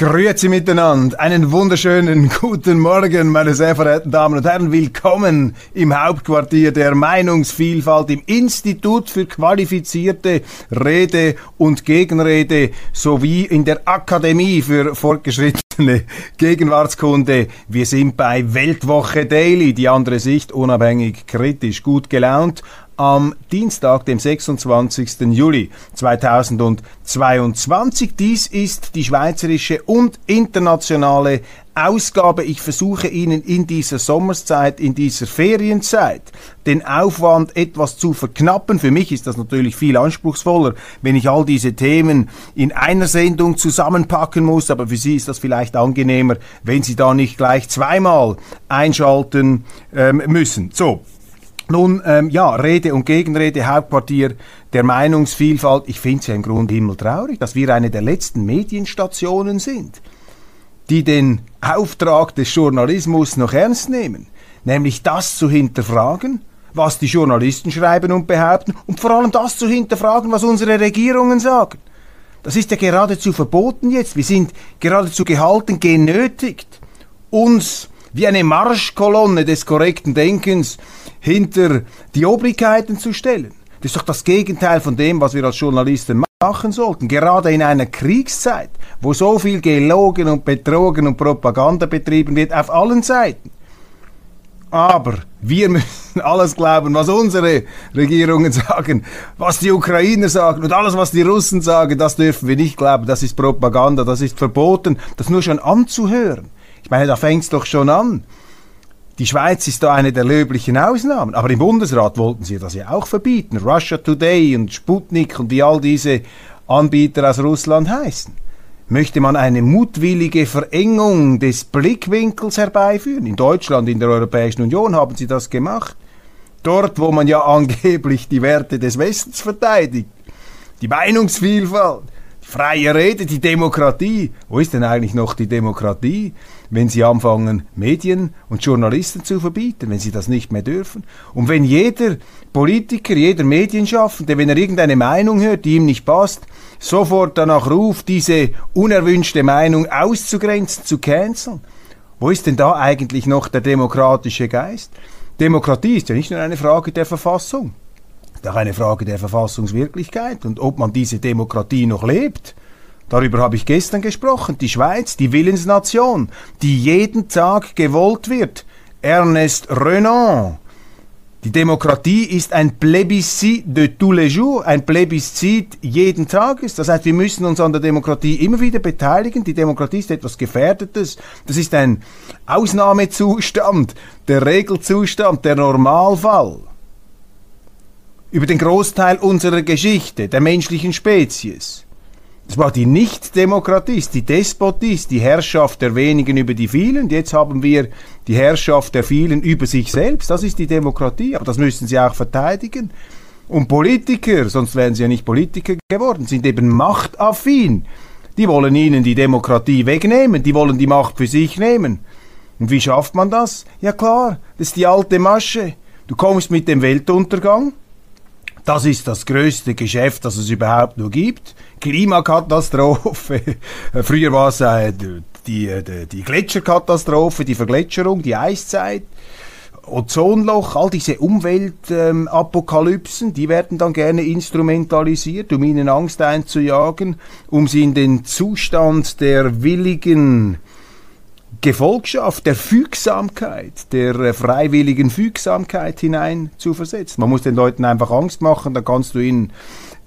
Grüezi miteinander. Einen wunderschönen guten Morgen, meine sehr verehrten Damen und Herren. Willkommen im Hauptquartier der Meinungsvielfalt im Institut für qualifizierte Rede und Gegenrede sowie in der Akademie für fortgeschrittene Gegenwartskunde. Wir sind bei Weltwoche Daily, die andere Sicht, unabhängig, kritisch, gut gelaunt am Dienstag, dem 26. Juli 2022. Dies ist die schweizerische und internationale Ausgabe. Ich versuche Ihnen in dieser Sommerszeit, in dieser Ferienzeit, den Aufwand etwas zu verknappen. Für mich ist das natürlich viel anspruchsvoller, wenn ich all diese Themen in einer Sendung zusammenpacken muss, aber für Sie ist das vielleicht angenehmer, wenn Sie da nicht gleich zweimal einschalten ähm, müssen. So, nun, ähm, ja, Rede und Gegenrede, Hauptquartier der Meinungsvielfalt. Ich finde es ja im Grunde himmeltraurig, dass wir eine der letzten Medienstationen sind, die den Auftrag des Journalismus noch ernst nehmen, nämlich das zu hinterfragen, was die Journalisten schreiben und behaupten und vor allem das zu hinterfragen, was unsere Regierungen sagen. Das ist ja geradezu verboten jetzt. Wir sind geradezu gehalten, genötigt, uns wie eine Marschkolonne des korrekten Denkens hinter die Obrigkeiten zu stellen. Das ist doch das Gegenteil von dem, was wir als Journalisten machen sollten. Gerade in einer Kriegszeit, wo so viel gelogen und betrogen und Propaganda betrieben wird auf allen Seiten. Aber wir müssen alles glauben, was unsere Regierungen sagen, was die Ukrainer sagen und alles, was die Russen sagen, das dürfen wir nicht glauben. Das ist Propaganda, das ist verboten, das nur schon anzuhören. Ich meine, da fängt es doch schon an. Die Schweiz ist da eine der löblichen Ausnahmen. Aber im Bundesrat wollten sie das ja auch verbieten. Russia Today und Sputnik und wie all diese Anbieter aus Russland heißen. Möchte man eine mutwillige Verengung des Blickwinkels herbeiführen? In Deutschland, in der Europäischen Union haben sie das gemacht. Dort, wo man ja angeblich die Werte des Westens verteidigt. Die Meinungsvielfalt, freie Rede, die Demokratie. Wo ist denn eigentlich noch die Demokratie? wenn sie anfangen, Medien und Journalisten zu verbieten, wenn sie das nicht mehr dürfen. Und wenn jeder Politiker, jeder Medienschaffende, wenn er irgendeine Meinung hört, die ihm nicht passt, sofort danach ruft, diese unerwünschte Meinung auszugrenzen, zu canceln. Wo ist denn da eigentlich noch der demokratische Geist? Demokratie ist ja nicht nur eine Frage der Verfassung, auch eine Frage der Verfassungswirklichkeit und ob man diese Demokratie noch lebt. Darüber habe ich gestern gesprochen. Die Schweiz, die Willensnation, die jeden Tag gewollt wird. Ernest Renan. Die Demokratie ist ein Plebiscit de tous les jours, ein Plebiszit jeden Tages. Das heißt, wir müssen uns an der Demokratie immer wieder beteiligen. Die Demokratie ist etwas Gefährdetes. Das ist ein Ausnahmezustand, der Regelzustand, der Normalfall. Über den Großteil unserer Geschichte, der menschlichen Spezies. Es war die Nicht-Demokratie, die Despotie, die Herrschaft der wenigen über die vielen. Jetzt haben wir die Herrschaft der vielen über sich selbst. Das ist die Demokratie, aber das müssen sie auch verteidigen. Und Politiker, sonst wären sie ja nicht Politiker geworden, sind eben machtaffin. Die wollen ihnen die Demokratie wegnehmen, die wollen die Macht für sich nehmen. Und wie schafft man das? Ja klar, das ist die alte Masche. Du kommst mit dem Weltuntergang, das ist das größte Geschäft, das es überhaupt nur gibt. Klimakatastrophe. Früher war es äh, die, die, die Gletscherkatastrophe, die Vergletscherung, die Eiszeit. Ozonloch, all diese Umweltapokalypsen, ähm, die werden dann gerne instrumentalisiert, um ihnen Angst einzujagen, um sie in den Zustand der willigen Gefolgschaft, der Fügsamkeit, der äh, freiwilligen Fügsamkeit hinein zu versetzen. Man muss den Leuten einfach Angst machen, dann kannst du ihnen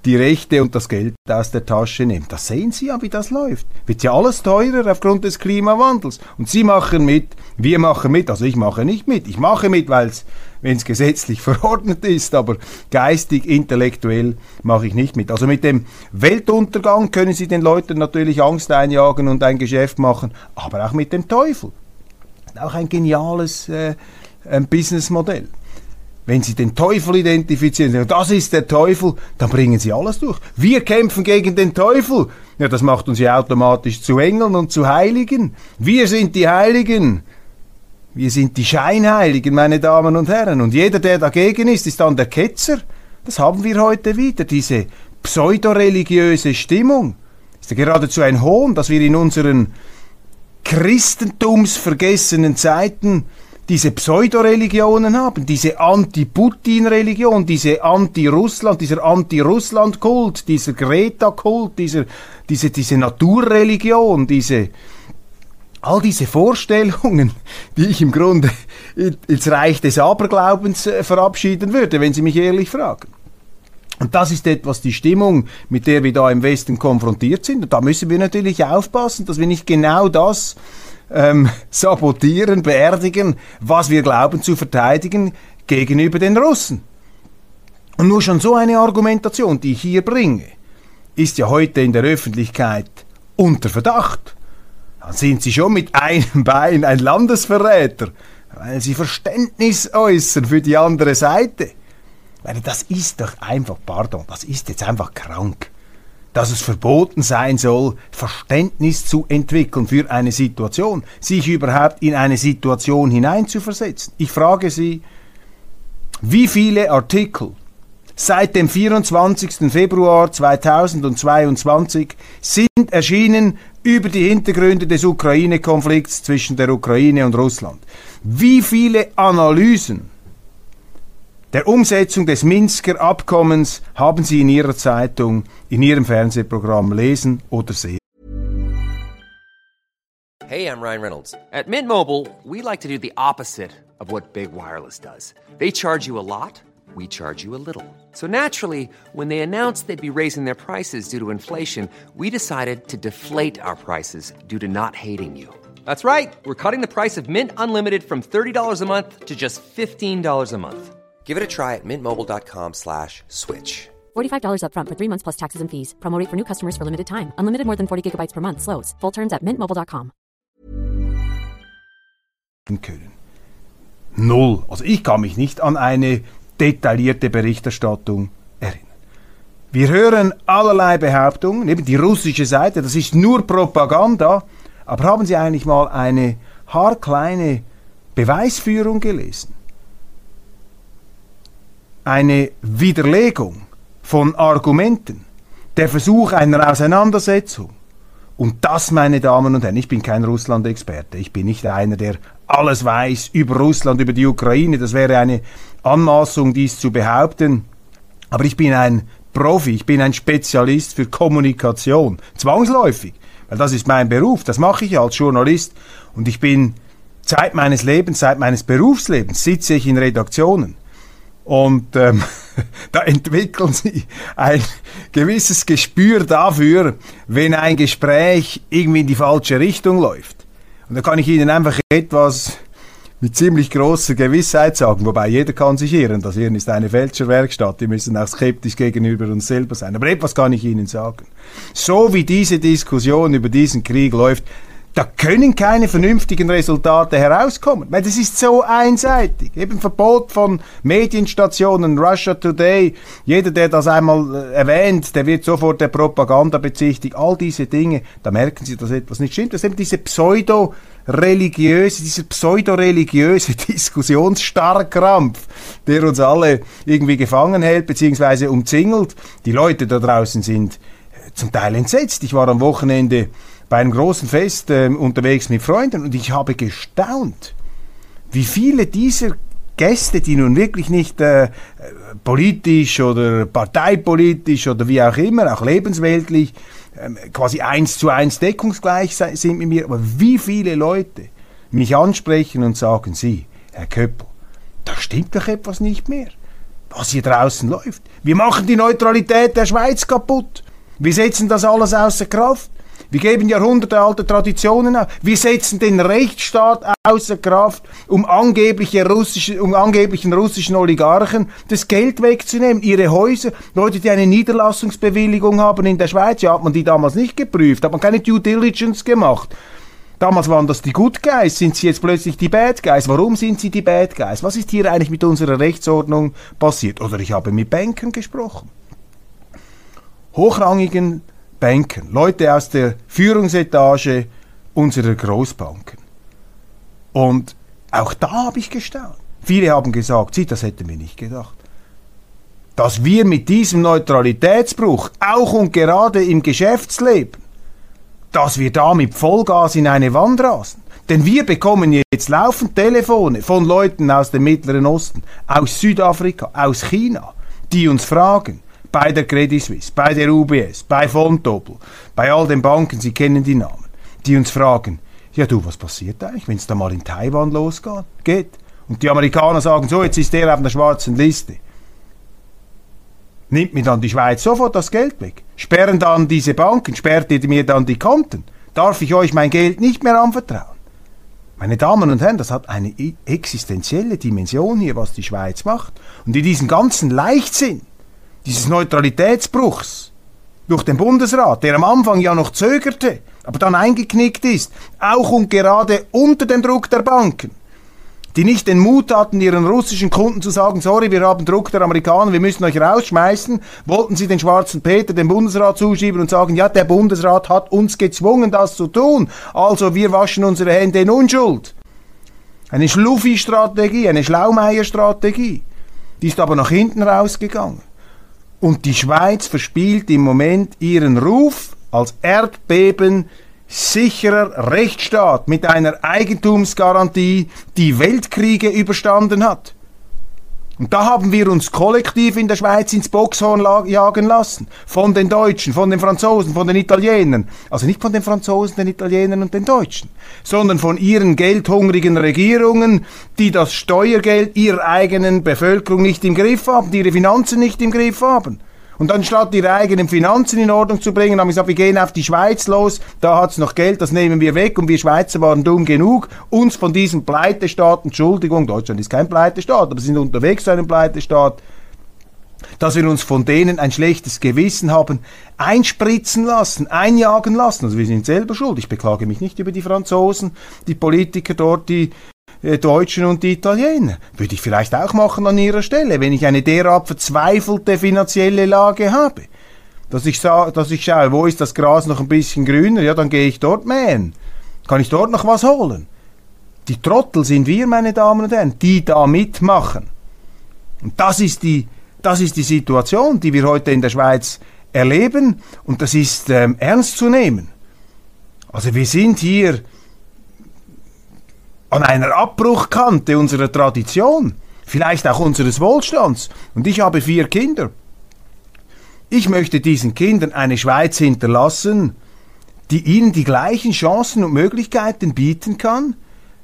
die Rechte und das Geld aus der Tasche nehmen. Das sehen Sie ja, wie das läuft. Wird ja alles teurer aufgrund des Klimawandels. Und Sie machen mit, wir machen mit, also ich mache nicht mit. Ich mache mit, weil es, wenn es gesetzlich verordnet ist, aber geistig, intellektuell mache ich nicht mit. Also mit dem Weltuntergang können Sie den Leuten natürlich Angst einjagen und ein Geschäft machen, aber auch mit dem Teufel. Auch ein geniales äh, Businessmodell. Wenn Sie den Teufel identifizieren, das ist der Teufel, dann bringen Sie alles durch. Wir kämpfen gegen den Teufel. Ja, das macht uns ja automatisch zu Engeln und zu Heiligen. Wir sind die Heiligen. Wir sind die Scheinheiligen, meine Damen und Herren. Und jeder, der dagegen ist, ist dann der Ketzer. Das haben wir heute wieder, diese pseudoreligiöse Stimmung. ist ja geradezu ein Hohn, dass wir in unseren christentumsvergessenen Zeiten diese Pseudoreligionen haben, diese Anti-Putin-Religion, diese Anti-Russland, dieser Anti-Russland-Kult, dieser Greta-Kult, dieser, diese, diese Naturreligion, diese, all diese Vorstellungen, die ich im Grunde ins Reich des Aberglaubens äh, verabschieden würde, wenn Sie mich ehrlich fragen. Und das ist etwas die Stimmung, mit der wir da im Westen konfrontiert sind. Und da müssen wir natürlich aufpassen, dass wir nicht genau das ähm, sabotieren, beerdigen, was wir glauben zu verteidigen gegenüber den Russen. Und nur schon so eine Argumentation, die ich hier bringe, ist ja heute in der Öffentlichkeit unter Verdacht. Dann sind Sie schon mit einem Bein ein Landesverräter, weil Sie Verständnis äußern für die andere Seite. Weil das ist doch einfach, pardon, das ist jetzt einfach krank. Dass es verboten sein soll, Verständnis zu entwickeln für eine Situation, sich überhaupt in eine Situation hineinzuversetzen. Ich frage Sie, wie viele Artikel seit dem 24. Februar 2022 sind erschienen über die Hintergründe des Ukraine-Konflikts zwischen der Ukraine und Russland. Wie viele Analysen der Umsetzung des Minsker Abkommens haben Sie in Ihrer Zeitung, in Ihrem Fernsehprogramm lesen oder sehen. Hey, I'm Ryan Reynolds. At Mint Mobile, we like to do the opposite of what Big Wireless does. They charge you a lot, we charge you a little. So naturally, when they announced they'd be raising their prices due to inflation, we decided to deflate our prices due to not hating you. That's right. We're cutting the price of Mint Unlimited from $30 a month to just $15 a month. Give it a try at mintmobile.com slash switch. $45 upfront for three months plus taxes and fees. Promo rate for new customers for limited time. Unlimited more than 40 gigabytes per month. Slows. Full terms at mintmobile.com. Können. Null. Also ich kann mich nicht an eine detaillierte Berichterstattung erinnern. Wir hören allerlei Behauptungen, eben die russische Seite, das ist nur Propaganda, aber haben Sie eigentlich mal eine haarkleine Beweisführung gelesen? Eine Widerlegung von Argumenten, der Versuch einer Auseinandersetzung. Und das, meine Damen und Herren, ich bin kein Russland-Experte, ich bin nicht einer, der alles weiß über Russland, über die Ukraine, das wäre eine Anmaßung, dies zu behaupten, aber ich bin ein Profi, ich bin ein Spezialist für Kommunikation, zwangsläufig, weil das ist mein Beruf, das mache ich als Journalist. Und ich bin Zeit meines Lebens, Zeit meines Berufslebens sitze ich in Redaktionen und ähm, da entwickeln sie ein gewisses Gespür dafür, wenn ein Gespräch irgendwie in die falsche Richtung läuft. Und da kann ich Ihnen einfach etwas mit ziemlich großer Gewissheit sagen, wobei jeder kann sich irren. Das Irren ist eine Fälscherwerkstatt, die müssen auch skeptisch gegenüber uns selber sein. Aber etwas kann ich Ihnen sagen. So wie diese Diskussion über diesen Krieg läuft, da können keine vernünftigen Resultate herauskommen, weil das ist so einseitig. Eben Verbot von Medienstationen, Russia Today, jeder, der das einmal äh, erwähnt, der wird sofort der Propaganda bezichtigt. All diese Dinge, da merken Sie, dass etwas nicht stimmt. Das ist eben diese pseudo religiöse, dieser pseudo-religiöse Diskussionsstarrkrampf, der uns alle irgendwie gefangen hält, beziehungsweise umzingelt. Die Leute da draußen sind äh, zum Teil entsetzt. Ich war am Wochenende bei einem großen Fest äh, unterwegs mit Freunden und ich habe gestaunt, wie viele dieser Gäste, die nun wirklich nicht äh, politisch oder parteipolitisch oder wie auch immer, auch lebensweltlich, äh, quasi eins zu eins deckungsgleich sind mit mir, aber wie viele Leute mich ansprechen und sagen, Sie, Herr Köppel, da stimmt doch etwas nicht mehr, was hier draußen läuft. Wir machen die Neutralität der Schweiz kaputt. Wir setzen das alles außer Kraft. Wir geben jahrhundertealte Traditionen auf. Wir setzen den Rechtsstaat außer Kraft, um, angebliche russische, um angeblichen russischen Oligarchen das Geld wegzunehmen. Ihre Häuser, Leute, die eine Niederlassungsbewilligung haben in der Schweiz, ja, hat man die damals nicht geprüft, hat man keine Due Diligence gemacht. Damals waren das die Good Guys, sind sie jetzt plötzlich die Bad Guys? Warum sind sie die Bad Guys? Was ist hier eigentlich mit unserer Rechtsordnung passiert? Oder ich habe mit Banken gesprochen. Hochrangigen Banken, Leute aus der Führungsetage unserer Großbanken. Und auch da habe ich gestaunt. Viele haben gesagt, sie, das hätten wir nicht gedacht. Dass wir mit diesem Neutralitätsbruch auch und gerade im Geschäftsleben dass wir da mit Vollgas in eine Wand rasen. Denn wir bekommen jetzt laufend Telefone von Leuten aus dem Mittleren Osten, aus Südafrika, aus China, die uns fragen, bei der Credit Suisse, bei der UBS, bei Vontobel, bei all den Banken, Sie kennen die Namen, die uns fragen, ja du, was passiert eigentlich, wenn es da mal in Taiwan losgeht? Geht. Und die Amerikaner sagen, so, jetzt ist der auf der schwarzen Liste. Nimmt mir dann die Schweiz sofort das Geld weg? Sperren dann diese Banken, sperrt ihr mir dann die Konten? Darf ich euch mein Geld nicht mehr anvertrauen? Meine Damen und Herren, das hat eine existenzielle Dimension hier, was die Schweiz macht. Und in diesem ganzen Leichtsinn, dieses Neutralitätsbruchs durch den Bundesrat, der am Anfang ja noch zögerte, aber dann eingeknickt ist, auch und gerade unter dem Druck der Banken, die nicht den Mut hatten, ihren russischen Kunden zu sagen, sorry, wir haben Druck der Amerikaner, wir müssen euch rausschmeißen, wollten sie den schwarzen Peter dem Bundesrat zuschieben und sagen, ja, der Bundesrat hat uns gezwungen, das zu tun, also wir waschen unsere Hände in Unschuld. Eine Schluffi-Strategie, eine Schlaumeier-Strategie. Die ist aber nach hinten rausgegangen. Und die Schweiz verspielt im Moment ihren Ruf als Erdbeben sicherer Rechtsstaat mit einer Eigentumsgarantie, die Weltkriege überstanden hat. Und da haben wir uns kollektiv in der Schweiz ins Boxhorn jagen lassen. Von den Deutschen, von den Franzosen, von den Italienern. Also nicht von den Franzosen, den Italienern und den Deutschen, sondern von ihren geldhungrigen Regierungen, die das Steuergeld ihrer eigenen Bevölkerung nicht im Griff haben, die ihre Finanzen nicht im Griff haben. Und anstatt ihre eigenen Finanzen in Ordnung zu bringen, haben sie gesagt, wir gehen auf die Schweiz los, da hat's noch Geld, das nehmen wir weg und wir Schweizer waren dumm genug, uns von diesem Pleitestaat, Entschuldigung, Deutschland ist kein Pleitestaat, aber sie sind unterwegs zu einem Pleitestaat, dass wir uns von denen ein schlechtes Gewissen haben einspritzen lassen, einjagen lassen. Also wir sind selber schuld. Ich beklage mich nicht über die Franzosen, die Politiker dort, die Deutschen und Italiener. Würde ich vielleicht auch machen an ihrer Stelle, wenn ich eine derart verzweifelte finanzielle Lage habe. Dass ich, dass ich schaue, wo ist das Gras noch ein bisschen grüner, ja, dann gehe ich dort mähen. Kann ich dort noch was holen? Die Trottel sind wir, meine Damen und Herren, die da mitmachen. Und das ist die, das ist die Situation, die wir heute in der Schweiz erleben und das ist ähm, ernst zu nehmen. Also wir sind hier an einer Abbruchkante unserer Tradition, vielleicht auch unseres Wohlstands. Und ich habe vier Kinder. Ich möchte diesen Kindern eine Schweiz hinterlassen, die ihnen die gleichen Chancen und Möglichkeiten bieten kann,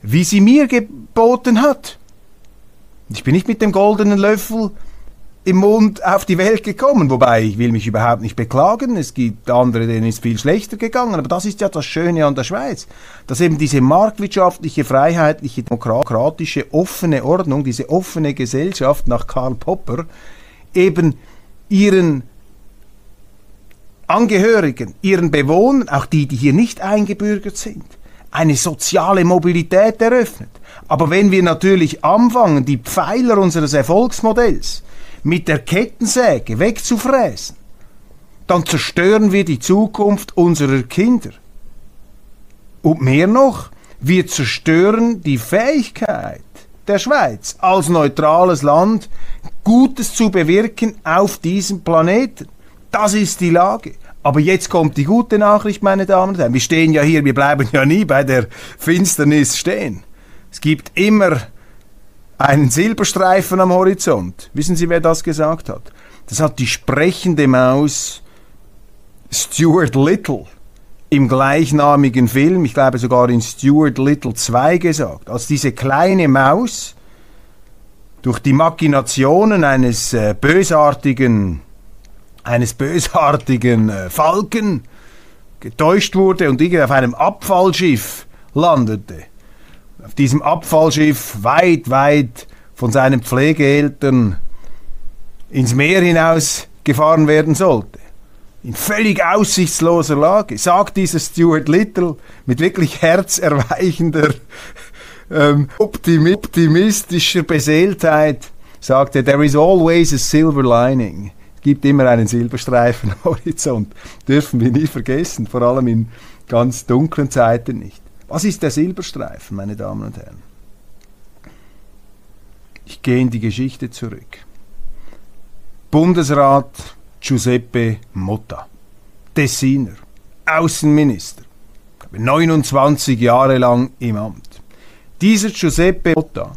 wie sie mir geboten hat. Ich bin nicht mit dem goldenen Löffel im Mund auf die Welt gekommen. Wobei, ich will mich überhaupt nicht beklagen. Es gibt andere, denen ist viel schlechter gegangen. Aber das ist ja das Schöne an der Schweiz. Dass eben diese marktwirtschaftliche, freiheitliche, demokratische, offene Ordnung, diese offene Gesellschaft nach Karl Popper eben ihren Angehörigen, ihren Bewohnern, auch die, die hier nicht eingebürgert sind, eine soziale Mobilität eröffnet. Aber wenn wir natürlich anfangen, die Pfeiler unseres Erfolgsmodells, mit der Kettensäge wegzufräsen, dann zerstören wir die Zukunft unserer Kinder. Und mehr noch, wir zerstören die Fähigkeit der Schweiz als neutrales Land, Gutes zu bewirken auf diesem Planeten. Das ist die Lage. Aber jetzt kommt die gute Nachricht, meine Damen und Herren. Wir stehen ja hier, wir bleiben ja nie bei der Finsternis stehen. Es gibt immer einen Silberstreifen am Horizont. Wissen Sie, wer das gesagt hat? Das hat die sprechende Maus Stuart Little im gleichnamigen Film, ich glaube sogar in Stuart Little 2 gesagt, als diese kleine Maus durch die Machinationen eines äh, bösartigen eines bösartigen äh, Falken getäuscht wurde und irgendwie auf einem Abfallschiff landete auf diesem Abfallschiff weit, weit von seinen Pflegeeltern ins Meer hinaus gefahren werden sollte. In völlig aussichtsloser Lage, sagt dieser Stuart Little mit wirklich herzerweichender, ähm, optimistischer Beseeltheit, sagte, there is always a silver lining. Es gibt immer einen Silberstreifen am Horizont. Dürfen wir nie vergessen, vor allem in ganz dunklen Zeiten nicht. Was ist der Silberstreifen, meine Damen und Herren? Ich gehe in die Geschichte zurück. Bundesrat Giuseppe Motta, Tessiner, Außenminister, 29 Jahre lang im Amt. Dieser Giuseppe Motta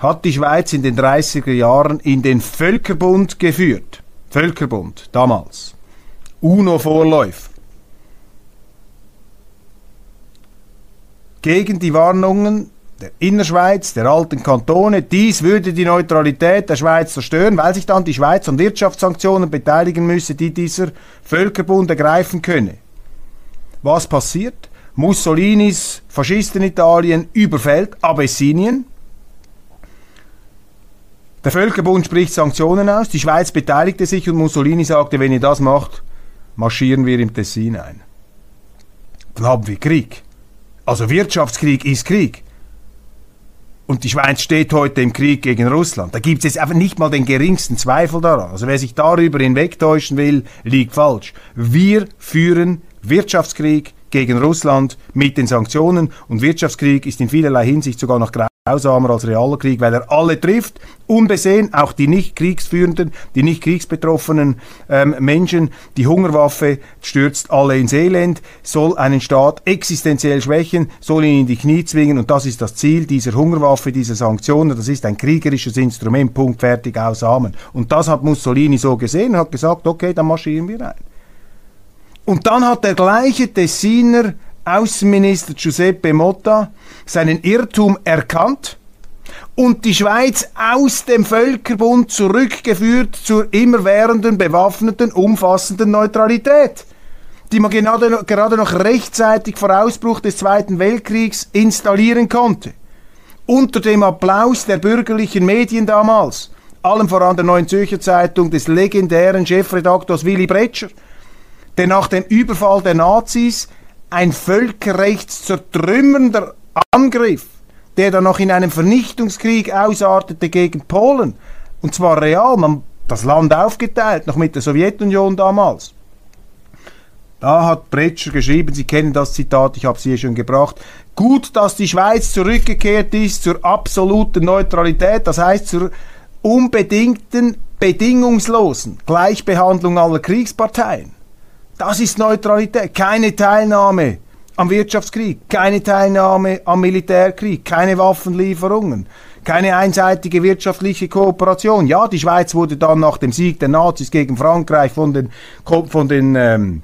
hat die Schweiz in den 30er Jahren in den Völkerbund geführt. Völkerbund, damals. UNO-Vorläufer. Gegen die Warnungen der Innerschweiz, der alten Kantone, dies würde die Neutralität der Schweiz zerstören, weil sich dann die Schweiz an Wirtschaftssanktionen beteiligen müsse, die dieser Völkerbund ergreifen könne. Was passiert? Mussolinis Faschisten-Italien überfällt Abessinien. Der Völkerbund spricht Sanktionen aus, die Schweiz beteiligte sich und Mussolini sagte, wenn ihr das macht, marschieren wir im Tessin ein. Dann haben wir Krieg. Also Wirtschaftskrieg ist Krieg. Und die Schweiz steht heute im Krieg gegen Russland. Da gibt es jetzt einfach nicht mal den geringsten Zweifel daran. Also wer sich darüber hinwegtäuschen will, liegt falsch. Wir führen Wirtschaftskrieg gegen Russland mit den Sanktionen und Wirtschaftskrieg ist in vielerlei Hinsicht sogar noch grausamer als realer Krieg, weil er alle trifft, unbesehen, auch die nicht kriegsführenden, die nicht kriegsbetroffenen ähm, Menschen. Die Hungerwaffe stürzt alle ins Elend, soll einen Staat existenziell schwächen, soll ihn in die Knie zwingen und das ist das Ziel dieser Hungerwaffe, dieser Sanktionen. Das ist ein kriegerisches Instrument, Punkt, fertig, aus, Amen. Und das hat Mussolini so gesehen und hat gesagt, okay, dann marschieren wir ein. Und dann hat der gleiche Tessiner Außenminister Giuseppe Motta seinen Irrtum erkannt und die Schweiz aus dem Völkerbund zurückgeführt zur immerwährenden, bewaffneten, umfassenden Neutralität, die man gerade, noch rechtzeitig vor Ausbruch des Zweiten Weltkriegs installieren konnte. Unter dem Applaus der bürgerlichen Medien damals, allem voran der Neuen Zürcher Zeitung des legendären Chefredaktors Willy Bretscher, der nach dem Überfall der Nazis ein völkerrechtszertrümmernder Angriff, der dann noch in einem Vernichtungskrieg ausartete gegen Polen. Und zwar real, man das Land aufgeteilt, noch mit der Sowjetunion damals. Da hat Bretscher geschrieben, Sie kennen das Zitat, ich habe es hier schon gebracht. Gut, dass die Schweiz zurückgekehrt ist zur absoluten Neutralität, das heißt zur unbedingten, bedingungslosen Gleichbehandlung aller Kriegsparteien. Das ist Neutralität. Keine Teilnahme am Wirtschaftskrieg, keine Teilnahme am Militärkrieg, keine Waffenlieferungen, keine einseitige wirtschaftliche Kooperation. Ja, die Schweiz wurde dann nach dem Sieg der Nazis gegen Frankreich von den, von den ähm,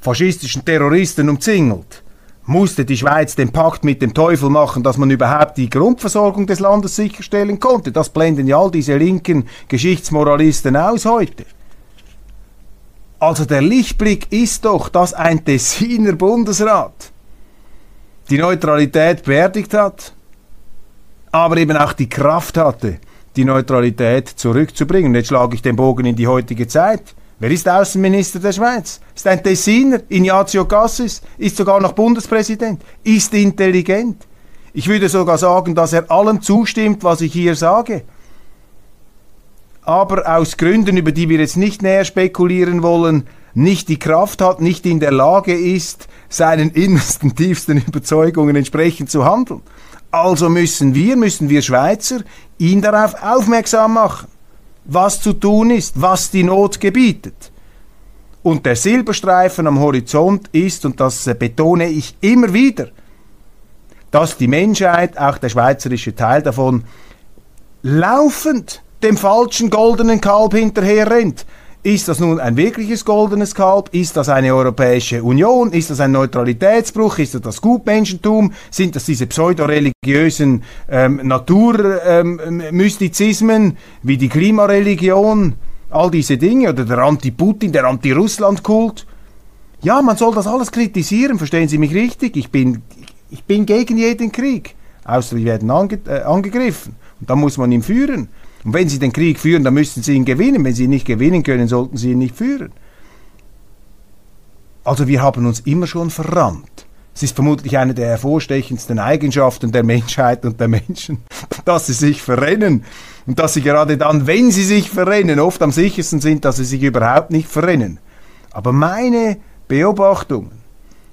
faschistischen Terroristen umzingelt. Musste die Schweiz den Pakt mit dem Teufel machen, dass man überhaupt die Grundversorgung des Landes sicherstellen konnte. Das blenden ja all diese linken Geschichtsmoralisten aus heute. Also der Lichtblick ist doch, dass ein Tessiner Bundesrat die Neutralität beerdigt hat, aber eben auch die Kraft hatte, die Neutralität zurückzubringen. Jetzt schlage ich den Bogen in die heutige Zeit. Wer ist Außenminister der Schweiz? Ist ein Tessiner, Ignazio Cassis, ist sogar noch Bundespräsident, ist intelligent. Ich würde sogar sagen, dass er allem zustimmt, was ich hier sage aber aus Gründen, über die wir jetzt nicht näher spekulieren wollen, nicht die Kraft hat, nicht in der Lage ist, seinen innersten, tiefsten Überzeugungen entsprechend zu handeln. Also müssen wir, müssen wir Schweizer ihn darauf aufmerksam machen, was zu tun ist, was die Not gebietet. Und der Silberstreifen am Horizont ist, und das betone ich immer wieder, dass die Menschheit, auch der schweizerische Teil davon, laufend dem falschen goldenen Kalb hinterher rennt. Ist das nun ein wirkliches goldenes Kalb? Ist das eine Europäische Union? Ist das ein Neutralitätsbruch? Ist das das Gutmenschentum? Sind das diese pseudoreligiösen ähm, Naturmystizismen ähm, wie die Klimareligion? All diese Dinge oder der Anti-Putin, der Anti-Russland-Kult? Ja, man soll das alles kritisieren, verstehen Sie mich richtig? Ich bin, ich bin gegen jeden Krieg, außer die werden ange, äh, angegriffen. Und dann muss man ihn führen. Und wenn sie den Krieg führen, dann müssen sie ihn gewinnen. Wenn sie ihn nicht gewinnen können, sollten sie ihn nicht führen. Also wir haben uns immer schon verrannt. Es ist vermutlich eine der hervorstechendsten Eigenschaften der Menschheit und der Menschen, dass sie sich verrennen. Und dass sie gerade dann, wenn sie sich verrennen, oft am sichersten sind, dass sie sich überhaupt nicht verrennen. Aber meine Beobachtung,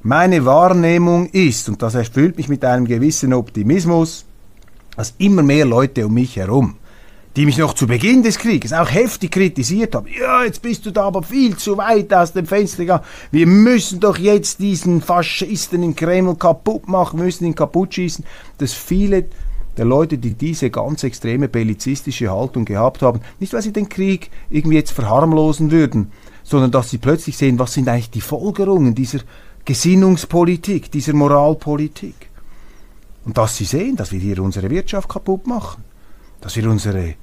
meine Wahrnehmung ist, und das erfüllt mich mit einem gewissen Optimismus, dass immer mehr Leute um mich herum die mich noch zu Beginn des Krieges auch heftig kritisiert haben. Ja, jetzt bist du da aber viel zu weit aus dem Fenster gegangen. Wir müssen doch jetzt diesen Faschisten in Kreml kaputt machen, müssen ihn kaputt schießen. Dass viele der Leute, die diese ganz extreme bellizistische Haltung gehabt haben, nicht weil sie den Krieg irgendwie jetzt verharmlosen würden, sondern dass sie plötzlich sehen, was sind eigentlich die Folgerungen dieser Gesinnungspolitik, dieser Moralpolitik. Und dass sie sehen, dass wir hier unsere Wirtschaft kaputt machen, dass wir unsere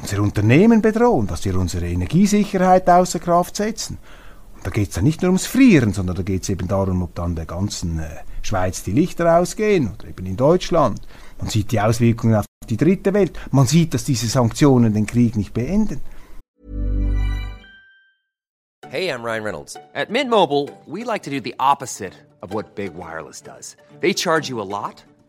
unsere Unternehmen bedrohen, dass wir unsere Energiesicherheit außer Kraft setzen. Und da geht es dann nicht nur ums Frieren, sondern da geht es eben darum, ob dann der ganzen äh, Schweiz die Lichter ausgehen oder eben in Deutschland. Man sieht die Auswirkungen auf die dritte Welt. Man sieht, dass diese Sanktionen den Krieg nicht beenden. Hey, I'm Ryan Reynolds. At Mint Mobile, we like to do the opposite of what Big Wireless does. They charge you a lot.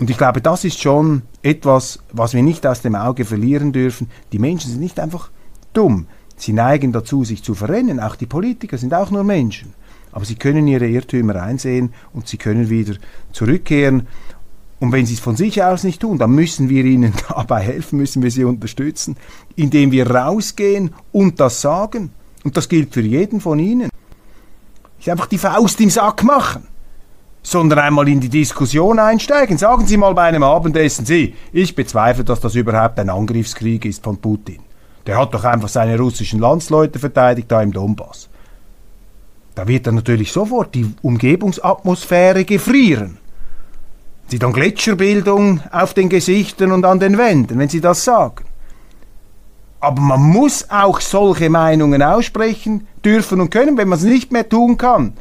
Und ich glaube, das ist schon etwas, was wir nicht aus dem Auge verlieren dürfen. Die Menschen sind nicht einfach dumm. Sie neigen dazu, sich zu verrennen. Auch die Politiker sind auch nur Menschen. Aber sie können ihre Irrtümer einsehen und sie können wieder zurückkehren. Und wenn sie es von sich aus nicht tun, dann müssen wir ihnen dabei helfen, müssen wir sie unterstützen, indem wir rausgehen und das sagen. Und das gilt für jeden von ihnen. Nicht einfach die Faust im Sack machen, sondern einmal in die Diskussion einsteigen. Sagen Sie mal bei einem Abendessen, Sie, ich bezweifle, dass das überhaupt ein Angriffskrieg ist von Putin. Der hat doch einfach seine russischen Landsleute verteidigt da im Donbass. Da wird dann natürlich sofort die Umgebungsatmosphäre gefrieren. Sie dann Gletscherbildung auf den Gesichtern und an den Wänden, wenn Sie das sagen. Aber man muss auch solche Meinungen aussprechen dürfen und können, wenn man es nicht mehr tun kann.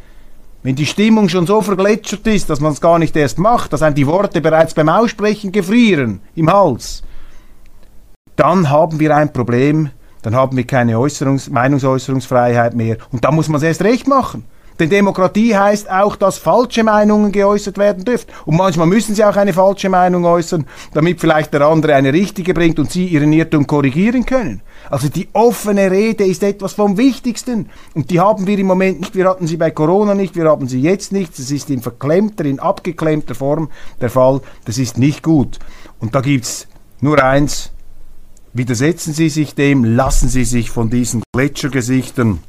Wenn die Stimmung schon so vergletschert ist, dass man es gar nicht erst macht, dass einem die Worte bereits beim Aussprechen gefrieren im Hals, dann haben wir ein Problem, dann haben wir keine Äußerungs Meinungsäußerungsfreiheit mehr und dann muss man es erst recht machen. Denn Demokratie heißt auch, dass falsche Meinungen geäußert werden dürfen. Und manchmal müssen sie auch eine falsche Meinung äußern, damit vielleicht der andere eine richtige bringt und sie ihren Irrtum korrigieren können. Also die offene Rede ist etwas vom Wichtigsten. Und die haben wir im Moment nicht. Wir hatten sie bei Corona nicht, wir haben sie jetzt nicht. Das ist in verklemmter, in abgeklemmter Form der Fall. Das ist nicht gut. Und da gibt's nur eins. Widersetzen Sie sich dem, lassen Sie sich von diesen Gletschergesichtern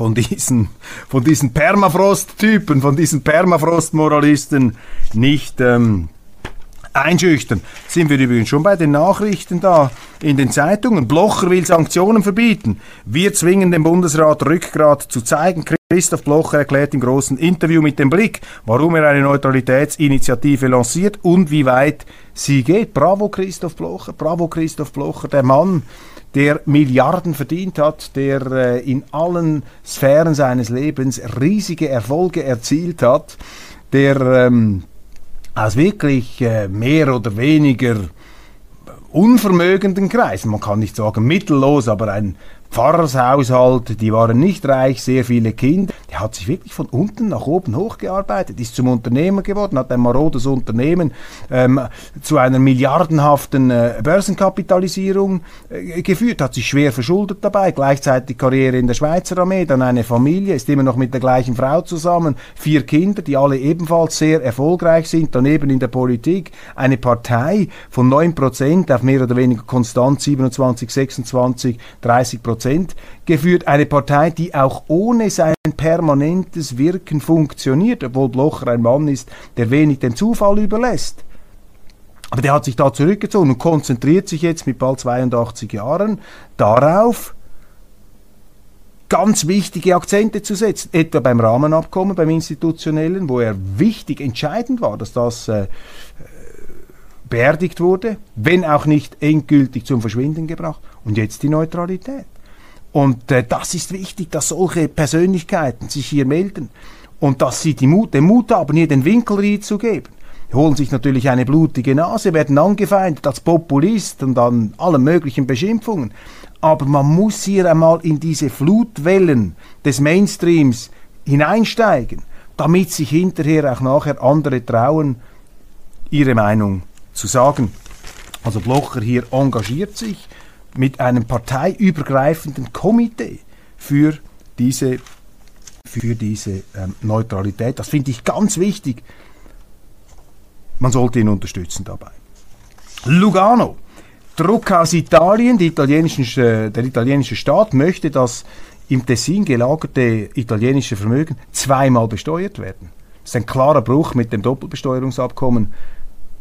von diesen, von diesen Permafrost-Typen, von diesen Permafrost-Moralisten nicht ähm, einschüchtern. Sind wir übrigens schon bei den Nachrichten da in den Zeitungen. Blocher will Sanktionen verbieten. Wir zwingen den Bundesrat Rückgrat zu zeigen. Christoph Blocher erklärt im großen Interview mit dem Blick, warum er eine Neutralitätsinitiative lanciert und wie weit sie geht. Bravo Christoph Blocher, bravo Christoph Blocher, der Mann, der Milliarden verdient hat, der äh, in allen Sphären seines Lebens riesige Erfolge erzielt hat, der ähm, aus wirklich äh, mehr oder weniger unvermögenden Kreisen, man kann nicht sagen mittellos, aber ein Pfarrershaushalt, die waren nicht reich, sehr viele Kinder. Der hat sich wirklich von unten nach oben hochgearbeitet, ist zum Unternehmer geworden, hat ein marodes Unternehmen ähm, zu einer milliardenhaften äh, Börsenkapitalisierung äh, geführt, hat sich schwer verschuldet dabei, gleichzeitig Karriere in der Schweizer Armee, dann eine Familie, ist immer noch mit der gleichen Frau zusammen, vier Kinder, die alle ebenfalls sehr erfolgreich sind, daneben in der Politik, eine Partei von 9% auf mehr oder weniger konstant 27, 26, 30 Prozent geführt. Eine Partei, die auch ohne seine ein permanentes Wirken funktioniert, obwohl Blocher ein Mann ist, der wenig dem Zufall überlässt. Aber der hat sich da zurückgezogen und konzentriert sich jetzt mit bald 82 Jahren darauf, ganz wichtige Akzente zu setzen, etwa beim Rahmenabkommen, beim institutionellen, wo er wichtig, entscheidend war, dass das äh, beerdigt wurde, wenn auch nicht endgültig zum Verschwinden gebracht. Und jetzt die Neutralität. Und äh, das ist wichtig, dass solche Persönlichkeiten sich hier melden und dass sie Mut, den Mut haben, hier den Winkelried zu geben. Die holen sich natürlich eine blutige Nase, werden angefeindet als Populist und an allen möglichen Beschimpfungen. Aber man muss hier einmal in diese Flutwellen des Mainstreams hineinsteigen, damit sich hinterher auch nachher andere trauen, ihre Meinung zu sagen. Also Blocher hier engagiert sich mit einem parteiübergreifenden Komitee für diese, für diese ähm, Neutralität. Das finde ich ganz wichtig. Man sollte ihn unterstützen dabei. Lugano. Druck aus Italien. Italienischen, äh, der italienische Staat möchte, dass im Tessin gelagerte italienische Vermögen zweimal besteuert werden. Das ist ein klarer Bruch mit dem Doppelbesteuerungsabkommen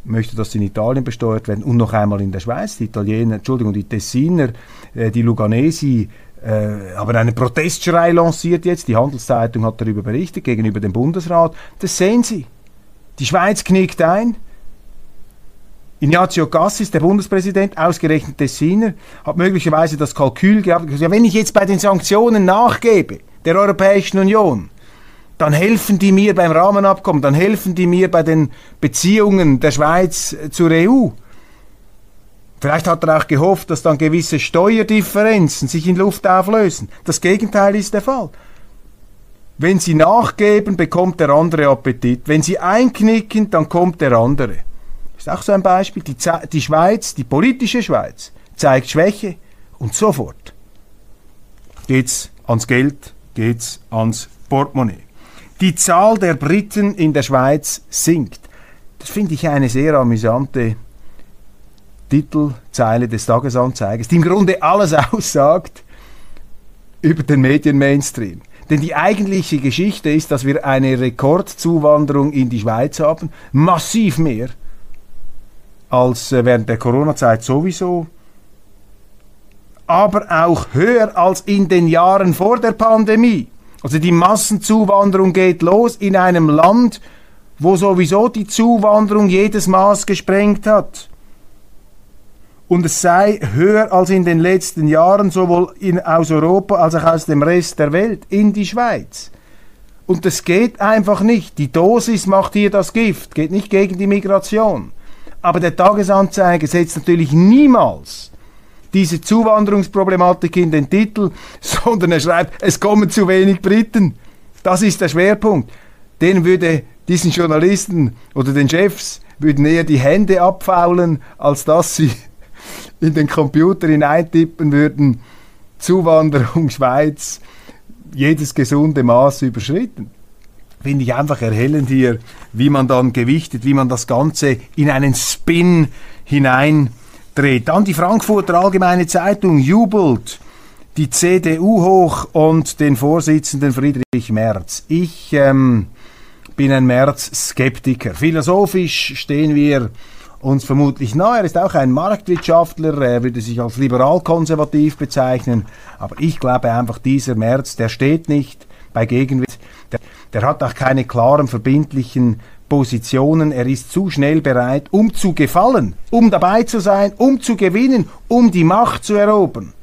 möchte das in Italien besteuert werden und noch einmal in der Schweiz. Die Italiener, Entschuldigung, die Tessiner, äh, die Luganesi äh, haben einen Protestschrei lanciert jetzt. Die Handelszeitung hat darüber berichtet gegenüber dem Bundesrat. Das sehen Sie. Die Schweiz knickt ein. Ignazio Cassis, der Bundespräsident, ausgerechnet Tessiner, hat möglicherweise das Kalkül gehabt. Ja, wenn ich jetzt bei den Sanktionen nachgebe der Europäischen Union, dann helfen die mir beim Rahmenabkommen, dann helfen die mir bei den Beziehungen der Schweiz zur EU. Vielleicht hat er auch gehofft, dass dann gewisse Steuerdifferenzen sich in Luft auflösen. Das Gegenteil ist der Fall. Wenn sie nachgeben, bekommt der andere Appetit. Wenn sie einknicken, dann kommt der andere. Ist auch so ein Beispiel. Die, die Schweiz, die politische Schweiz, zeigt Schwäche und sofort geht's ans Geld, geht's ans Portemonnaie. Die Zahl der Briten in der Schweiz sinkt. Das finde ich eine sehr amüsante Titelzeile des Tagesanzeigers, die im Grunde alles aussagt über den Medien-Mainstream. Denn die eigentliche Geschichte ist, dass wir eine Rekordzuwanderung in die Schweiz haben, massiv mehr als äh, während der Corona-Zeit sowieso, aber auch höher als in den Jahren vor der Pandemie. Also die Massenzuwanderung geht los in einem Land, wo sowieso die Zuwanderung jedes Maß gesprengt hat. Und es sei höher als in den letzten Jahren, sowohl in, aus Europa als auch aus dem Rest der Welt, in die Schweiz. Und das geht einfach nicht. Die Dosis macht hier das Gift, geht nicht gegen die Migration. Aber der Tagesanzeiger setzt natürlich niemals diese Zuwanderungsproblematik in den Titel, sondern er schreibt, es kommen zu wenig Briten. Das ist der Schwerpunkt. Den würde diesen Journalisten oder den Chefs würden eher die Hände abfaulen, als dass sie in den Computer hineintippen würden, Zuwanderung Schweiz, jedes gesunde Maß überschritten. Finde ich einfach erhellend hier, wie man dann gewichtet, wie man das Ganze in einen Spin hinein dreht. Dann die Frankfurter Allgemeine Zeitung jubelt die CDU hoch und den Vorsitzenden Friedrich Merz. Ich ähm, bin ein Merz-Skeptiker. Philosophisch stehen wir uns vermutlich nahe. Er ist auch ein Marktwirtschaftler, er würde sich als liberal-konservativ bezeichnen. Aber ich glaube einfach, dieser Merz, der steht nicht bei Gegenwind. Der, der hat auch keine klaren, verbindlichen Positionen. Er ist zu schnell bereit, um zu gefallen, um dabei zu sein, um zu gewinnen, um die Macht zu erobern,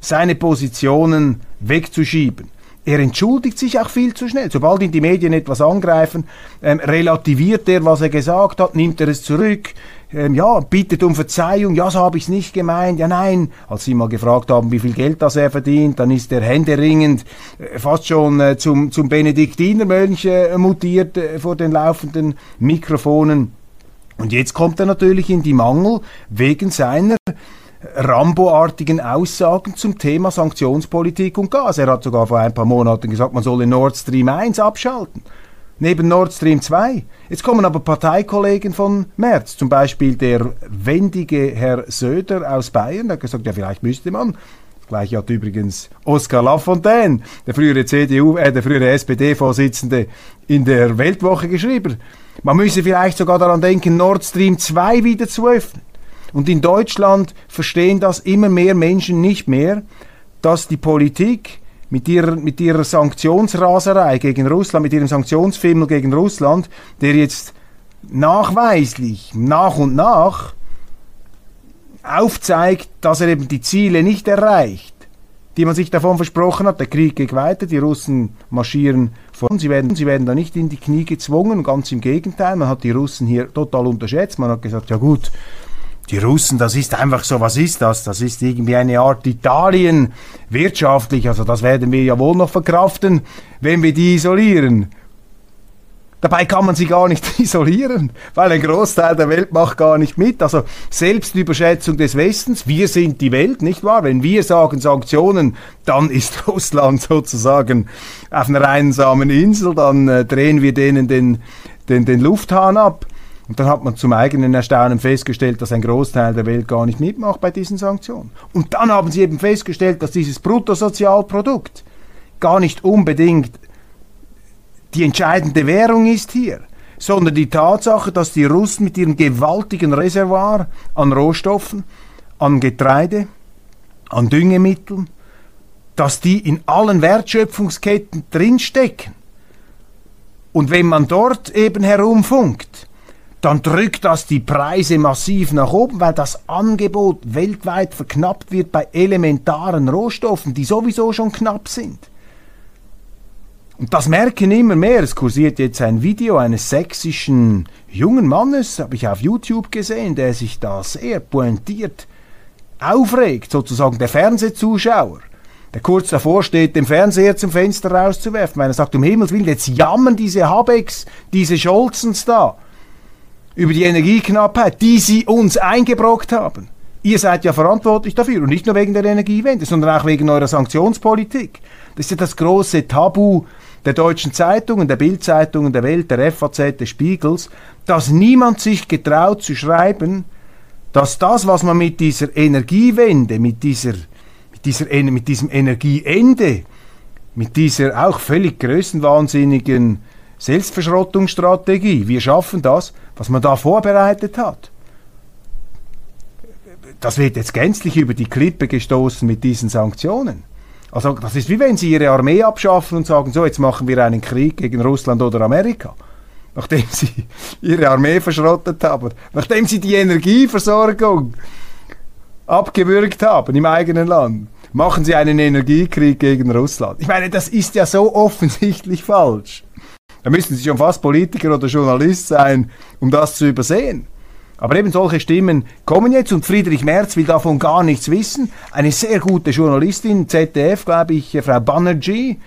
seine Positionen wegzuschieben. Er entschuldigt sich auch viel zu schnell. Sobald ihn die Medien etwas angreifen, ähm, relativiert er, was er gesagt hat, nimmt er es zurück, ähm, ja, bittet um Verzeihung, ja, so habe ich es nicht gemeint, ja, nein. Als sie mal gefragt haben, wie viel Geld das er verdient, dann ist er händeringend äh, fast schon äh, zum, zum Benediktinermönch äh, mutiert äh, vor den laufenden Mikrofonen. Und jetzt kommt er natürlich in die Mangel wegen seiner Rambo-artigen Aussagen zum Thema Sanktionspolitik und Gas. Er hat sogar vor ein paar Monaten gesagt, man solle Nord Stream 1 abschalten neben Nord Stream 2. Jetzt kommen aber Parteikollegen von Merz, zum Beispiel der wendige Herr Söder aus Bayern, der hat gesagt, ja vielleicht müsste man Gleich hat übrigens Oskar Lafontaine, der frühere CDU, äh, der frühere SPD-Vorsitzende, in der Weltwoche geschrieben. Man müsse vielleicht sogar daran denken, Nord Stream 2 wieder zu öffnen. Und in Deutschland verstehen das immer mehr Menschen nicht mehr, dass die Politik mit ihrer, mit ihrer Sanktionsraserei gegen Russland, mit ihrem Sanktionsfimmel gegen Russland, der jetzt nachweislich nach und nach aufzeigt, dass er eben die Ziele nicht erreicht, die man sich davon versprochen hat. Der Krieg geht weiter, die Russen marschieren vor. Sie werden, sie werden da nicht in die Knie gezwungen, ganz im Gegenteil. Man hat die Russen hier total unterschätzt. Man hat gesagt, ja gut, die Russen, das ist einfach so, was ist das? Das ist irgendwie eine Art Italien wirtschaftlich, also das werden wir ja wohl noch verkraften, wenn wir die isolieren. Dabei kann man sie gar nicht isolieren, weil ein Großteil der Welt macht gar nicht mit. Also Selbstüberschätzung des Westens, wir sind die Welt, nicht wahr? Wenn wir sagen Sanktionen, dann ist Russland sozusagen auf einer einsamen Insel, dann äh, drehen wir denen den, den, den Lufthahn ab. Und dann hat man zum eigenen Erstaunen festgestellt, dass ein Großteil der Welt gar nicht mitmacht bei diesen Sanktionen. Und dann haben sie eben festgestellt, dass dieses Bruttosozialprodukt gar nicht unbedingt die entscheidende Währung ist hier, sondern die Tatsache, dass die Russen mit ihrem gewaltigen Reservoir an Rohstoffen, an Getreide, an Düngemitteln, dass die in allen Wertschöpfungsketten drinstecken. Und wenn man dort eben herumfunkt, dann drückt das die Preise massiv nach oben, weil das Angebot weltweit verknappt wird bei elementaren Rohstoffen, die sowieso schon knapp sind. Und das merken immer mehr. Es kursiert jetzt ein Video eines sächsischen jungen Mannes, habe ich auf YouTube gesehen, der sich da sehr pointiert aufregt, sozusagen der Fernsehzuschauer, der kurz davor steht, den Fernseher zum Fenster rauszuwerfen, weil er sagt, um Himmels Willen, jetzt jammern diese Habecks, diese Scholzens da über die Energieknappheit, die sie uns eingebrockt haben. Ihr seid ja verantwortlich dafür und nicht nur wegen der Energiewende, sondern auch wegen eurer Sanktionspolitik. Das ist ja das große Tabu der deutschen Zeitungen, der Bildzeitungen, der Welt, der FAZ, des Spiegels, dass niemand sich getraut zu schreiben, dass das, was man mit dieser Energiewende, mit, dieser, mit, dieser, mit diesem Energieende, mit dieser auch völlig größenwahnsinnigen Selbstverschrottungsstrategie, wir schaffen das, was man da vorbereitet hat. Das wird jetzt gänzlich über die Klippe gestoßen mit diesen Sanktionen. Also das ist wie wenn sie ihre Armee abschaffen und sagen, so jetzt machen wir einen Krieg gegen Russland oder Amerika. Nachdem sie ihre Armee verschrottet haben, nachdem sie die Energieversorgung abgewürgt haben im eigenen Land, machen sie einen Energiekrieg gegen Russland. Ich meine, das ist ja so offensichtlich falsch. Da müssen Sie schon fast Politiker oder Journalist sein, um das zu übersehen. Aber eben solche Stimmen kommen jetzt und Friedrich Merz will davon gar nichts wissen. Eine sehr gute Journalistin, ZDF, glaube ich, äh, Frau Banerjee,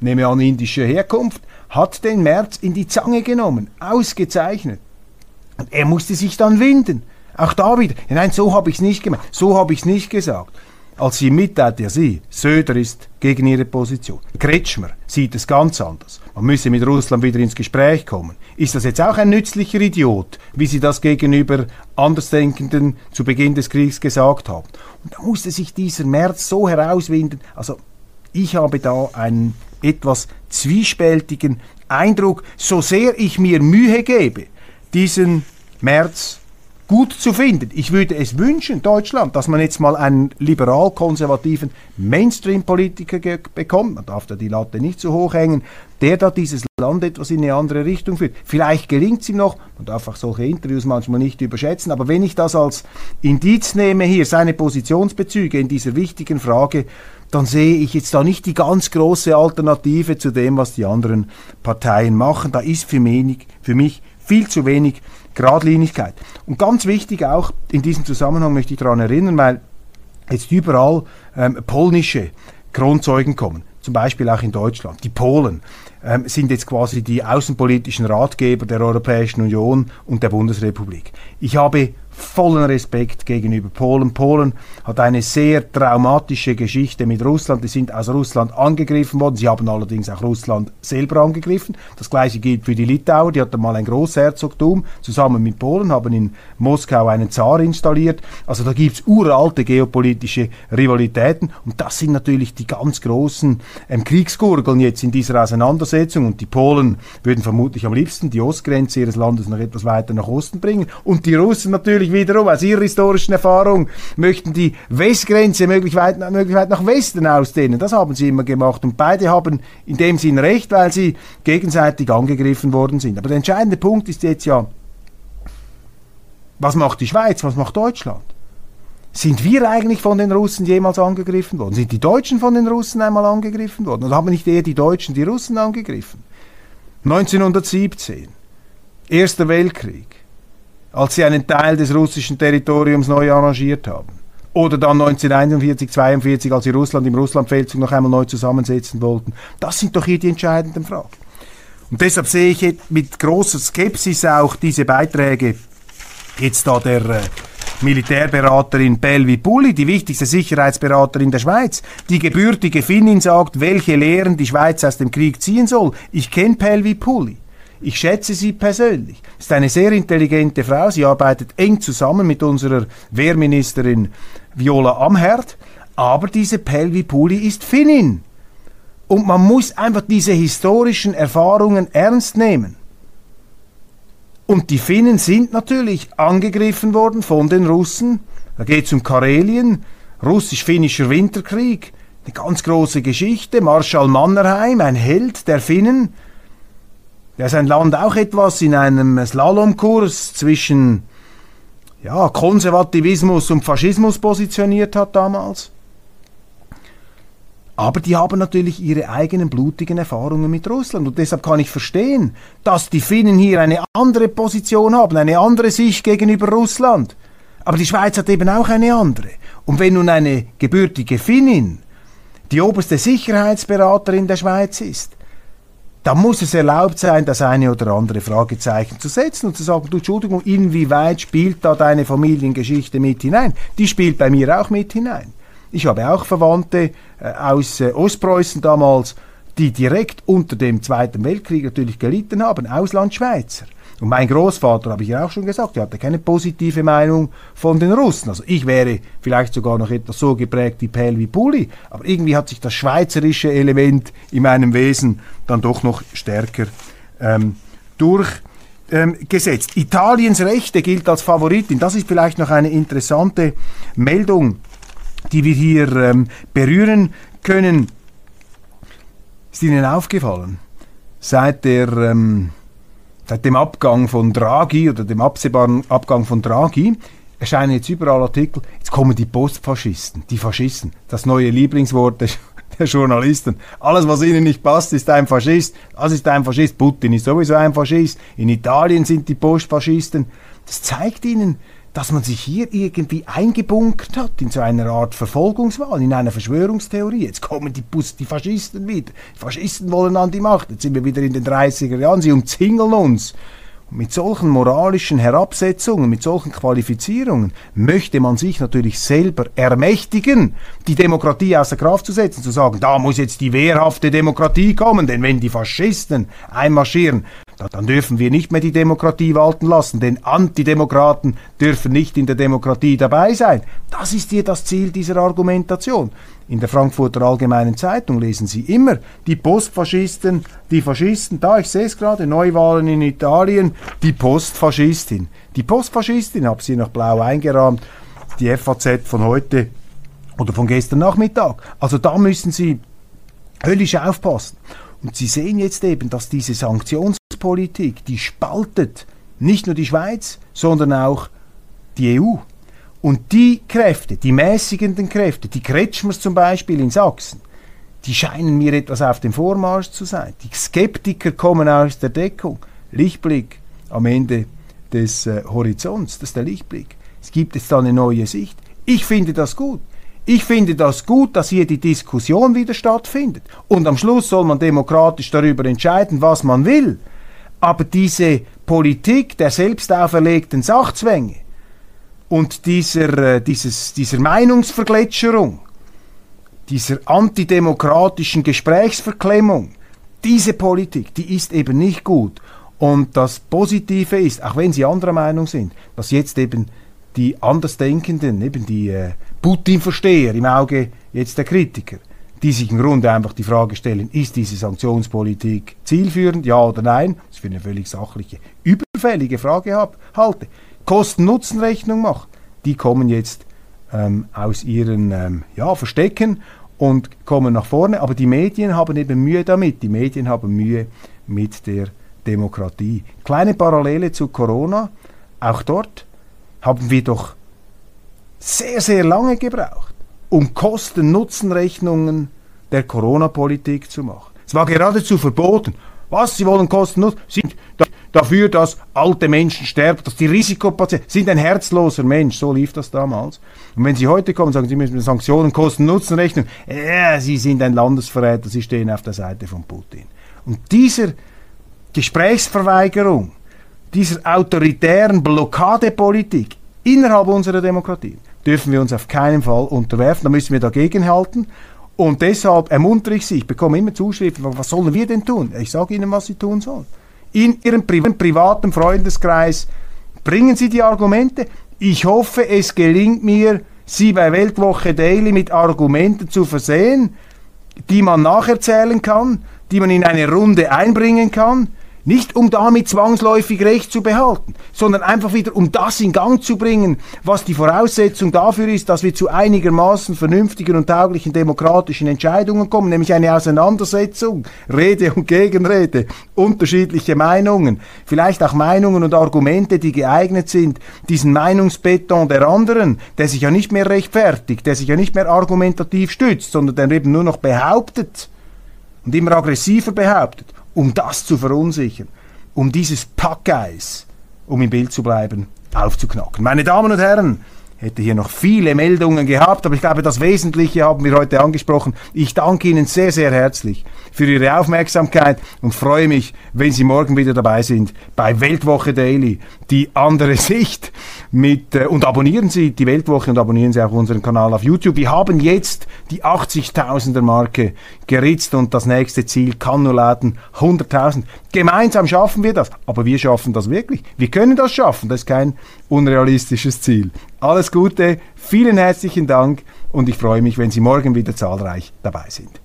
nehme an indische Herkunft, hat den Merz in die Zange genommen. Ausgezeichnet. Und er musste sich dann winden. Auch da wieder. Nein, so habe ich es nicht gemeint. So habe ich es nicht gesagt. Als sie mitteilte, ja sie, Söder ist gegen ihre Position. Kretschmer sieht es ganz anders. Man müsse mit Russland wieder ins Gespräch kommen. Ist das jetzt auch ein nützlicher Idiot, wie Sie das gegenüber Andersdenkenden zu Beginn des Kriegs gesagt haben? Und da musste sich dieser März so herauswinden. Also ich habe da einen etwas zwiespältigen Eindruck, so sehr ich mir Mühe gebe, diesen März gut zu finden. Ich würde es wünschen, Deutschland, dass man jetzt mal einen liberal-konservativen Mainstream-Politiker bekommt. Man darf da die Latte nicht zu hoch hängen, der da dieses Land etwas in eine andere Richtung führt. Vielleicht gelingt es ihm noch, man darf auch solche Interviews manchmal nicht überschätzen, aber wenn ich das als Indiz nehme hier, seine Positionsbezüge in dieser wichtigen Frage, dann sehe ich jetzt da nicht die ganz große Alternative zu dem, was die anderen Parteien machen. Da ist für mich, für mich viel zu wenig Gradlinigkeit. Und ganz wichtig auch in diesem Zusammenhang möchte ich daran erinnern, weil jetzt überall ähm, polnische Kronzeugen kommen, zum Beispiel auch in Deutschland, die Polen. ähm, sind jetzt quasi die außenpolitischen Ratgeber der Europäischen Union und der Bundesrepublik. Ich habe vollen Respekt gegenüber Polen. Polen hat eine sehr traumatische Geschichte mit Russland. Die sind aus Russland angegriffen worden. Sie haben allerdings auch Russland selber angegriffen. Das gleiche gilt für die Litauer. Die hatten mal ein Großherzogtum zusammen mit Polen, haben in Moskau einen Zar installiert. Also da gibt's uralte geopolitische Rivalitäten. Und das sind natürlich die ganz großen ähm, Kriegsgurgeln jetzt in dieser Auseinandersetzung. Und die Polen würden vermutlich am liebsten die Ostgrenze ihres Landes noch etwas weiter nach Osten bringen. Und die Russen natürlich natürlich wiederum aus ihrer historischen Erfahrung möchten die Westgrenze möglichst weit, möglichst weit nach Westen ausdehnen. Das haben sie immer gemacht. Und beide haben in dem Sinn recht, weil sie gegenseitig angegriffen worden sind. Aber der entscheidende Punkt ist jetzt ja, was macht die Schweiz, was macht Deutschland? Sind wir eigentlich von den Russen jemals angegriffen worden? Sind die Deutschen von den Russen einmal angegriffen worden? Oder haben nicht eher die Deutschen die Russen angegriffen? 1917, Erster Weltkrieg als sie einen Teil des russischen Territoriums neu arrangiert haben. Oder dann 1941, 1942, als sie Russland im Russlandfeldzug noch einmal neu zusammensetzen wollten. Das sind doch hier die entscheidenden Fragen. Und deshalb sehe ich mit großer Skepsis auch diese Beiträge jetzt da der äh, Militärberaterin Pelvi Pulli, die wichtigste Sicherheitsberaterin der Schweiz. Die gebürtige Finnin sagt, welche Lehren die Schweiz aus dem Krieg ziehen soll. Ich kenne Pelvi Pulli. Ich schätze sie persönlich. Ist eine sehr intelligente Frau. Sie arbeitet eng zusammen mit unserer Wehrministerin Viola Amherd. Aber diese Pelvi Puli ist Finnin. Und man muss einfach diese historischen Erfahrungen ernst nehmen. Und die Finnen sind natürlich angegriffen worden von den Russen. Da geht es um Karelien, russisch-finnischer Winterkrieg, eine ganz große Geschichte. Marschall Mannerheim, ein Held der Finnen, der sein Land auch etwas in einem Slalomkurs zwischen ja, Konservativismus und Faschismus positioniert hat damals. Aber die haben natürlich ihre eigenen blutigen Erfahrungen mit Russland. Und deshalb kann ich verstehen, dass die Finnen hier eine andere Position haben, eine andere Sicht gegenüber Russland. Aber die Schweiz hat eben auch eine andere. Und wenn nun eine gebürtige Finnin die oberste Sicherheitsberaterin der Schweiz ist, da muss es erlaubt sein, das eine oder andere Fragezeichen zu setzen und zu sagen, du Entschuldigung, inwieweit spielt da deine Familiengeschichte mit hinein? Die spielt bei mir auch mit hinein. Ich habe auch Verwandte äh, aus äh, Ostpreußen damals, die direkt unter dem Zweiten Weltkrieg natürlich gelitten haben, Auslandschweizer. Und mein Großvater, habe ich ja auch schon gesagt, der hatte keine positive Meinung von den Russen. Also ich wäre vielleicht sogar noch etwas so geprägt wie Pell wie Pulli, aber irgendwie hat sich das schweizerische Element in meinem Wesen dann doch noch stärker ähm, durchgesetzt. Ähm, Italiens Rechte gilt als Favoritin. Das ist vielleicht noch eine interessante Meldung, die wir hier ähm, berühren können. Ist Ihnen aufgefallen? Seit der ähm, Seit dem Abgang von Draghi oder dem absehbaren Abgang von Draghi erscheinen jetzt überall Artikel, jetzt kommen die Postfaschisten, die Faschisten, das neue Lieblingswort der, der Journalisten. Alles, was ihnen nicht passt, ist ein Faschist. Das ist ein Faschist. Putin ist sowieso ein Faschist. In Italien sind die Postfaschisten. Das zeigt ihnen, dass man sich hier irgendwie eingebunkert hat in so einer Art Verfolgungswahl, in einer Verschwörungstheorie. Jetzt kommen die, Bus die Faschisten wieder. Die Faschisten wollen an die Macht. Jetzt sind wir wieder in den 30er Jahren. Sie umzingeln uns. Und mit solchen moralischen Herabsetzungen, mit solchen Qualifizierungen möchte man sich natürlich selber ermächtigen, die Demokratie außer Kraft zu setzen, zu sagen, da muss jetzt die wehrhafte Demokratie kommen, denn wenn die Faschisten einmarschieren, dann dürfen wir nicht mehr die Demokratie walten lassen, denn Antidemokraten dürfen nicht in der Demokratie dabei sein. Das ist hier das Ziel dieser Argumentation. In der Frankfurter Allgemeinen Zeitung lesen Sie immer die Postfaschisten, die Faschisten, da ich sehe es gerade, Neuwahlen in Italien, die Postfaschistin. Die Postfaschistin, habe sie noch blau eingerahmt, die FAZ von heute oder von gestern Nachmittag. Also da müssen Sie höllisch aufpassen. Und Sie sehen jetzt eben, dass diese Sanktionspolitik, die spaltet nicht nur die Schweiz, sondern auch die EU. Und die Kräfte, die mäßigenden Kräfte, die Kretschmers zum Beispiel in Sachsen, die scheinen mir etwas auf dem Vormarsch zu sein. Die Skeptiker kommen aus der Deckung. Lichtblick am Ende des äh, Horizonts, das ist der Lichtblick. Es gibt jetzt da eine neue Sicht. Ich finde das gut. Ich finde das gut, dass hier die Diskussion wieder stattfindet. Und am Schluss soll man demokratisch darüber entscheiden, was man will. Aber diese Politik der selbst auferlegten Sachzwänge und dieser, äh, dieses, dieser Meinungsvergletscherung, dieser antidemokratischen Gesprächsverklemmung, diese Politik, die ist eben nicht gut. Und das Positive ist, auch wenn Sie anderer Meinung sind, dass jetzt eben die Andersdenkenden, eben die äh, Putin-Versteher im Auge jetzt der Kritiker, die sich im Grunde einfach die Frage stellen, ist diese Sanktionspolitik zielführend, ja oder nein, das für eine völlig sachliche, überfällige Frage hab, halte, Kosten-Nutzen-Rechnung macht, die kommen jetzt ähm, aus ihren ähm, ja, Verstecken und kommen nach vorne, aber die Medien haben eben Mühe damit, die Medien haben Mühe mit der Demokratie. Kleine Parallele zu Corona, auch dort haben wir doch sehr, sehr lange gebraucht, um Kosten-Nutzen-Rechnungen der Corona-Politik zu machen. Es war geradezu verboten. Was, Sie wollen Kosten-Nutzen? Sind dafür, dass alte Menschen sterben, dass die Risikopatienten sind ein herzloser Mensch. So lief das damals. Und wenn Sie heute kommen, sagen Sie müssen Sanktionen, Kosten-Nutzen-Rechnung. Ja, Sie sind ein Landesverräter, Sie stehen auf der Seite von Putin. Und dieser Gesprächsverweigerung, dieser autoritären Blockadepolitik innerhalb unserer Demokratie dürfen wir uns auf keinen Fall unterwerfen. Da müssen wir dagegenhalten. Und deshalb ermuntere ich Sie, ich bekomme immer Zuschriften, was sollen wir denn tun? Ich sage Ihnen, was Sie tun sollen. In Ihrem Pri privaten Freundeskreis bringen Sie die Argumente. Ich hoffe, es gelingt mir, Sie bei Weltwoche Daily mit Argumenten zu versehen, die man nacherzählen kann, die man in eine Runde einbringen kann, nicht um damit zwangsläufig Recht zu behalten, sondern einfach wieder um das in Gang zu bringen, was die Voraussetzung dafür ist, dass wir zu einigermaßen vernünftigen und tauglichen demokratischen Entscheidungen kommen, nämlich eine Auseinandersetzung, Rede und Gegenrede, unterschiedliche Meinungen, vielleicht auch Meinungen und Argumente, die geeignet sind, diesen Meinungsbeton der anderen, der sich ja nicht mehr rechtfertigt, der sich ja nicht mehr argumentativ stützt, sondern der eben nur noch behauptet und immer aggressiver behauptet um das zu verunsichern, um dieses Packeis, um im Bild zu bleiben, aufzuknacken. Meine Damen und Herren, hätte hier noch viele Meldungen gehabt, aber ich glaube, das Wesentliche haben wir heute angesprochen. Ich danke Ihnen sehr, sehr herzlich für Ihre Aufmerksamkeit und freue mich, wenn Sie morgen wieder dabei sind bei Weltwoche Daily, die andere Sicht mit äh, und abonnieren Sie die Weltwoche und abonnieren Sie auch unseren Kanal auf YouTube. Wir haben jetzt die 80.000er Marke geritzt und das nächste Ziel kann nur laden 100.000. Gemeinsam schaffen wir das, aber wir schaffen das wirklich. Wir können das schaffen, das ist kein unrealistisches Ziel. Alles Gute, vielen herzlichen Dank und ich freue mich, wenn Sie morgen wieder zahlreich dabei sind.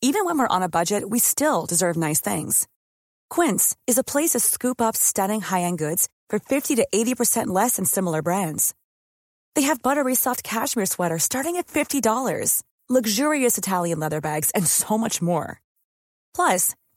Even when we're on a budget, we still deserve nice things. Quince is a place to scoop up stunning high-end goods for 50 to 80% less than similar brands. They have buttery soft cashmere sweaters starting at $50, luxurious Italian leather bags, and so much more. Plus,